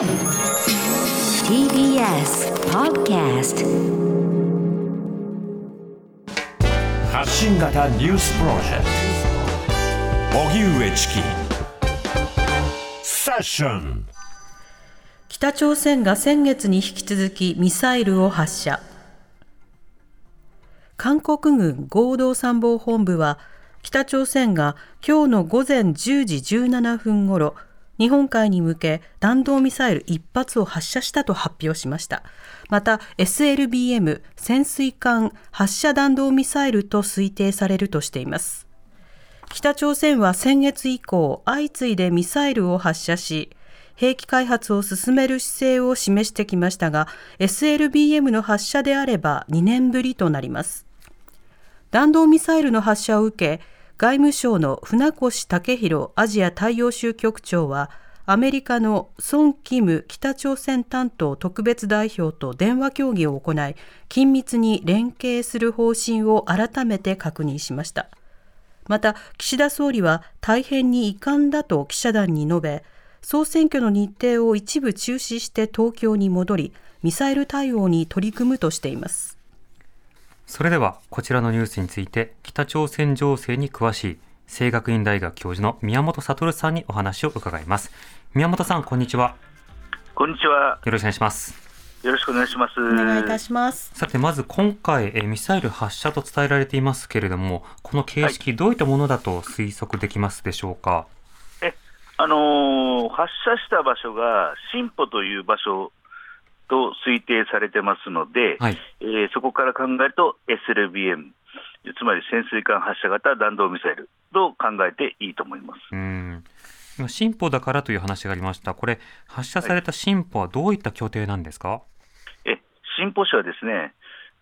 TBS Podcast 発信型ニュースプロジェクト。荻上チキ。セッション。北朝鮮が先月に引き続きミサイルを発射。韓国軍合同参謀本部は北朝鮮が今日の午前10時17分ごろ日本海に向け弾道ミサイル1発を発射したと発表しました。また SLBM 潜水艦発射弾道ミサイルと推定されるとしています。北朝鮮は先月以降相次いでミサイルを発射し兵器開発を進める姿勢を示してきましたが SLBM の発射であれば2年ぶりとなります。弾道ミサイルの発射を受け外務省の船越武弘アジア太陽州局長はアメリカのソン・キム北朝鮮担当特別代表と電話協議を行い緊密に連携する方針を改めて確認しました。また岸田総理は大変に遺憾だと記者団に述べ総選挙の日程を一部中止して東京に戻りミサイル対応に取り組むとしています。それではこちらのニュースについて北朝鮮情勢に詳しい清学院大学教授の宮本悟さんにお話を伺います。宮本さんこんにちは。こんにちは。よろしくお願いします。よろしくお願いします。お願いいたします。さてまず今回えミサイル発射と伝えられていますけれどもこの形式どういったものだと推測できますでしょうか、えあのー発射した場所が新歩という場所と推定されてますので、はい。えーそこから考えると SLBM、つまり潜水艦発射型弾道ミサイルと考えていいと思います。うん。今進歩だからという話がありました。これ発射された進歩はどういった拠点なんですか、え新歩市はですね、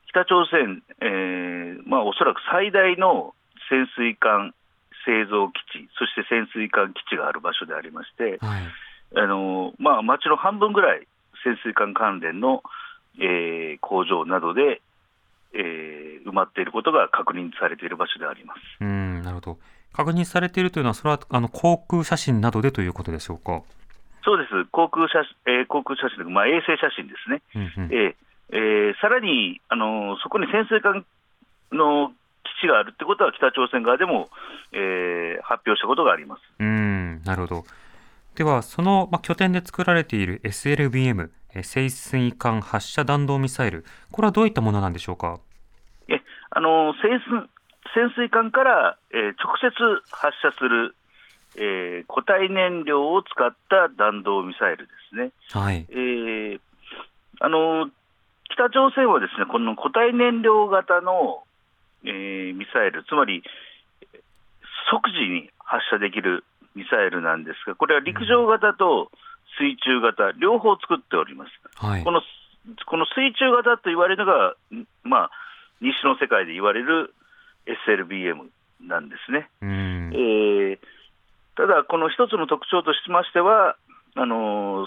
北朝鮮、えーまあ、おそらく最大の潜水艦製造基地、そして潜水艦基地がある場所でありまして、はい。あのまあ、町の半分ぐらい潜水艦関連の、えー工場などで、えー埋まっていることが確認されている場所であります。うんなるほど確認されているというのはそれはあの航空写真などでということでしょうかそうです、航空写,、えー航空写真まあ、衛星写真ですね。うんうんえーえーさらに、あのそこに潜水艦の基地があるってことは、北朝鮮側でも、えー発表したことがあります。うん、なるほど。では、その、まあ、拠点で作られている SLBM、え潜水艦発射弾道ミサイル、これはどういったものなんでしょうか？えあの潜水潜水艦から、えー直接発射する、えー固体燃料を使った弾道ミサイルですね。はい。えーあの北朝鮮はですねこの固体燃料型の、えーミサイル、つまり即時に発射できるミサイルなんですが、これは陸上型と水中型、両方作っております。はいこ。のこの水中型と言われるのが、んまあ、西の世界で言われる SLBM なんですね。うんえ。ーただ、この一つの特徴としましては、あのー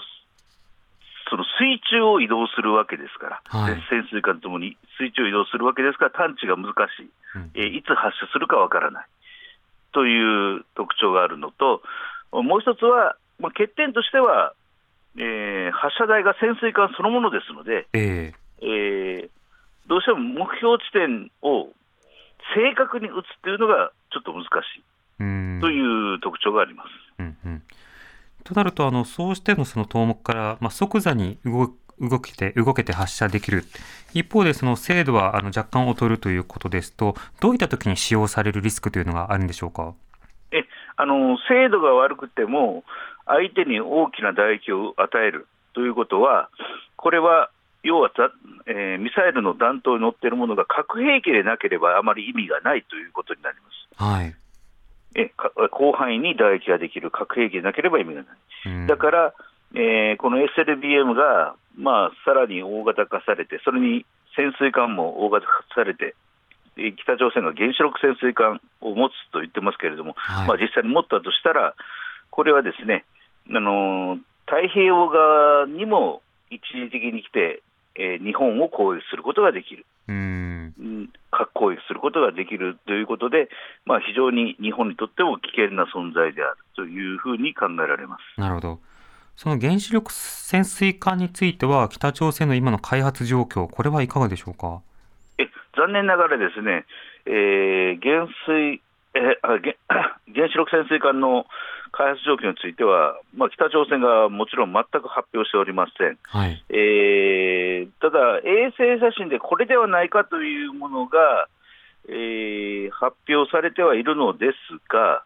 その水中を移動するわけですから、はい潜水艦ともに水中を移動するわけですから、探知が難しい、うんえーいつ発射するかわからないという特徴があるのと、もう一つは、まあ、欠点としては、えー発射台が潜水艦そのものですので、えええーどうしても目標地点を正確に打つっていうのがちょっと難しいうん。という特徴があります。うんうん。となると、あの、そうしてもその頭目から、まあ、即座に動動けて、動けて発射できる。一方で、その精度はあの若干劣るということですと、どういった時に使用されるリスクというのがあるんでしょうか？えあの精度が悪くても、相手に大きな打撃を与えるということは、これは要はざ、えーミサイルの弾頭に乗っているものが核兵器でなければあまり意味がないということになります。はい。えか広範囲に打撃ができる核兵器でなければ意味がない。うんだから、えーこの SLBM が、まあ、さらに大型化されて、それに潜水艦も大型化されて、えー北朝鮮が原子力潜水艦を持つと言ってますけれども、はいまあ、実際に持ったとしたら、これはですね、あのー太平洋側にも一時的に来て、えー日本を攻撃することができる。核攻撃することができるということで、まあ、非常に日本にとっても危険な存在であるというふうに考えられます。なるほど。その原子力潜水艦については、北朝鮮の今の開発状況、これはいかがでしょうか？え残念ながらですね、えー、原水えあ原 原子力潜水艦の開発状況については、まあ、北朝鮮がもちろん全く発表しておりません、はい。えーただ、衛星写真でこれではないかというものが、えー発表されてはいるのですが、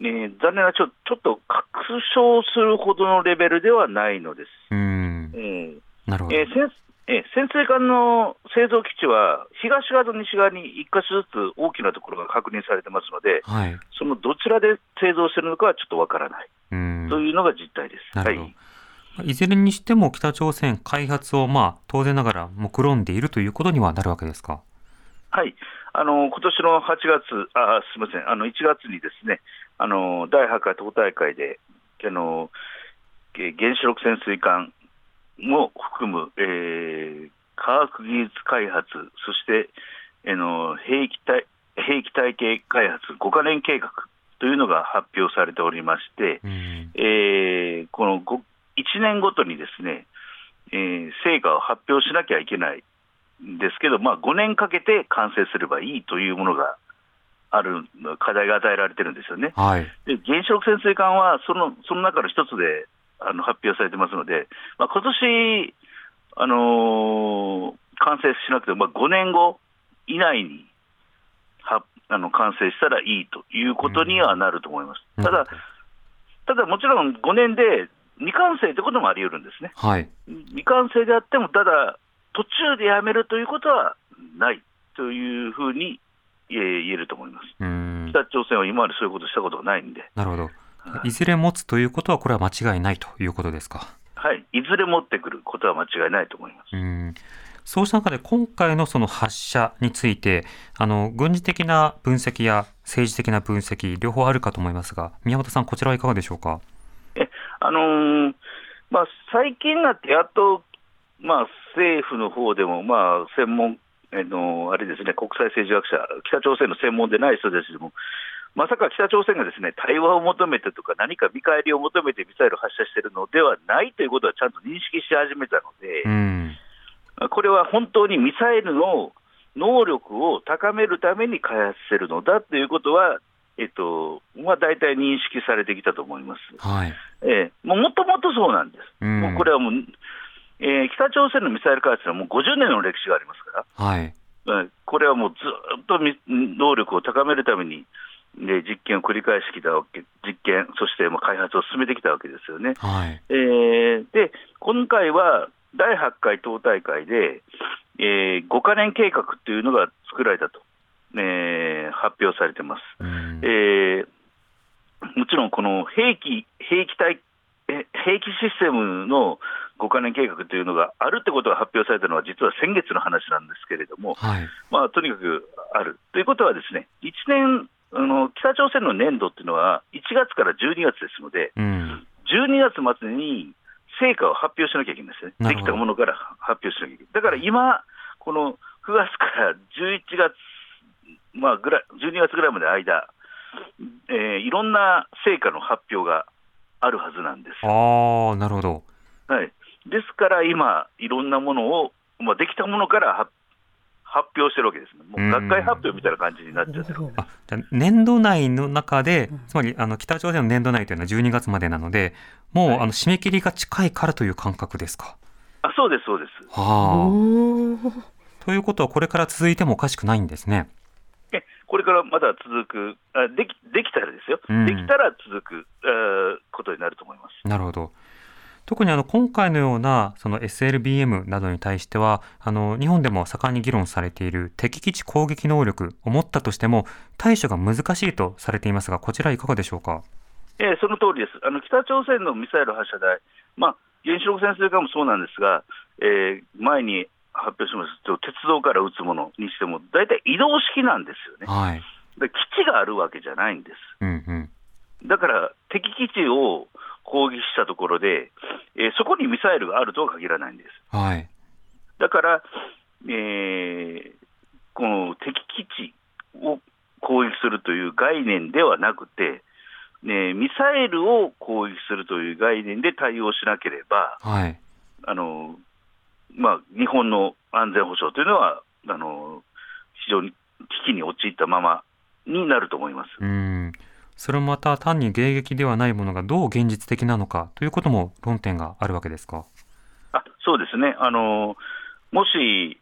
えー残念なちょちょっと確証するほどのレベルではないのです。うーんえ。ーなるほど。えー潜えー潜水艦の製造基地は、東側と西側に1箇所ずつ大きなところが確認されてますので、はい。そのどちらで製造しているのかはちょっとわからない、うーん。というのが実態です。なるほど。はいいずれにしても北朝鮮開発をまあ当然ながら目論んでいるということにはなるわけですか？はい、あの今年の8月、あすみません、あの1月にですね、あの第8回党大会で、あのえ原子力潜水艦も含む、えー科学技術開発、そして、あの兵器体兵器体系開発5カ年計画というのが発表されておりまして、うーん。えーこの1年ごとにですね、えー成果を発表しなきゃいけないんですけど、まあ、5年かけて完成すればいいというものがある、課題が与えられてるんですよね。はい。で原子力潜水艦はそのその中の一つであの発表されてますので、まあ今年あのー完成しなくても、まあ、5年後以内にはあの完成したらいいということにはなると思います。ただ、ただもちろん5年で未完成ということもあり得るんですね。はい。未完成であっても、ただ、途中でやめるということはないというふうにえー言えると思います。北朝鮮は今までそういうことしたことがないんで、なるほど。いずれ持つということはこれは間違いないということですか？はい、いずれ持ってくることは間違いないと思います。う。そうした中で今回のその発射について、あの、軍事的な分析や政治的な分析、両方あるかと思いますが、宮本さん、こちらはいかがでしょうか？あのーまあ、最近になってやっと、まあ、政府の方でも、まあ、専門、えのあれですね、国際政治学者、北朝鮮の専門でない人ですけども、まさか北朝鮮がですね対話を求めてとか、何か見返りを求めてミサイルを発射しているのではないということはちゃんと認識し始めたのでう、ん。これは本当にミサイルの能力を高めるために開発しているのだということは、えっとまあ、大体認識されてきたと思います。はい。ええ、もともとそうなんです。うんもうこれはもう、えー北朝鮮のミサイル開発はもう50年の歴史がありますから、はい。うんこれはもうずっとみ能力を高めるために、で実験を繰り返してきたわけ、実験、そしてまあ開発を進めてきたわけですよね。はい。えーで、今回は第8回党大会で、え5カ年計画というのが作られたと、えー発表されてます。うんえーもちろんこの兵器、兵器体え兵器システムの5カ年計画というのがあるってことが発表されたのは、実は先月の話なんですけれども、はい。まあ、とにかくある。ということは、ですね1年あの、北朝鮮の年度っていうのは、1月から12月ですので、うん。12月末に成果を発表しなきゃいけないんですね、できたものから発表しなきゃいけない。だから今、この9月から11月、まあ、ぐらい12月ぐらいまでの間、えーいろんな成果の発表があるはずなんです。ああ、なるほど。はい、ですから今、いろんなものを、まあ、できたものから発発表してるわけですね、もう学会発表みたいな感じになっちゃってる。あじゃあ年度内の中で、つまりあの北朝鮮の年度内というのは12月までなので、もう、はいあの締め切りが近いからという感覚ですか？あそうです、そうです。はあ。ということは、これから続いてもおかしくないんですね。えこれからまだ続く、あできできたらですよ、うんできたら続く、えーことになると思います。なるほど。特にあの今回のようなその SLBM などに対してはあの日本でも盛んに議論されている敵基地攻撃能力を持ったとしても対処が難しいとされていますがこちらいかがでしょうか？えーその通りですあの、北朝鮮のミサイル発射台、まあ、原子力潜水艦もそうなんですが、えー前に発表しましたと、鉄道から撃つものにしても、大体移動式なんですよね。はい。で基地があるわけじゃないんです。うんうん。だから敵基地を攻撃したところで、えーそこにミサイルがあるとは限らないんです。はい。だから、えーこの敵基地を攻撃するという概念ではなくて、ね、ミサイルを攻撃するという概念で対応しなければ、はい。あのまあ、日本の安全保障というのはあの非常に危機に陥ったままになると思います。うん。それもまた単に迎撃ではないものがどう現実的なのかということも論点があるわけですか？あそうですね、あのもし、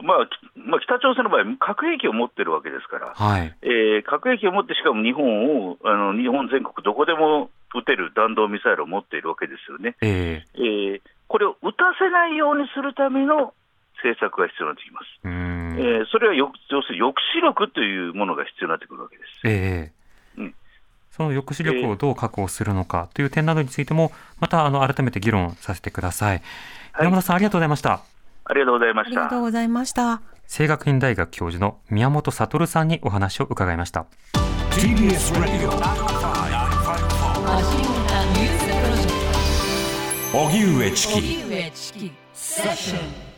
まあきまあ、北朝鮮の場合、核兵器を持ってるわけですから、はい。えー核兵器を持って、しかも日本をあの日本全国どこでも撃てる弾道ミサイルを持っているわけですよね。えええーこれを撃たせないようにするための政策が必要になってきます。う。えーそれはよ要するに抑止力というものが必要になってくるわけです。ええうんその抑止力をどう確保するのかという点などについても、またあの改めて議論させてください。はい山田さんありがとうございました。ありがとうございまありした。がとうございました。清学院大学教授の宮本悟さんにお話を伺いました。TBS Radio 荻上チキ荻上チキセッション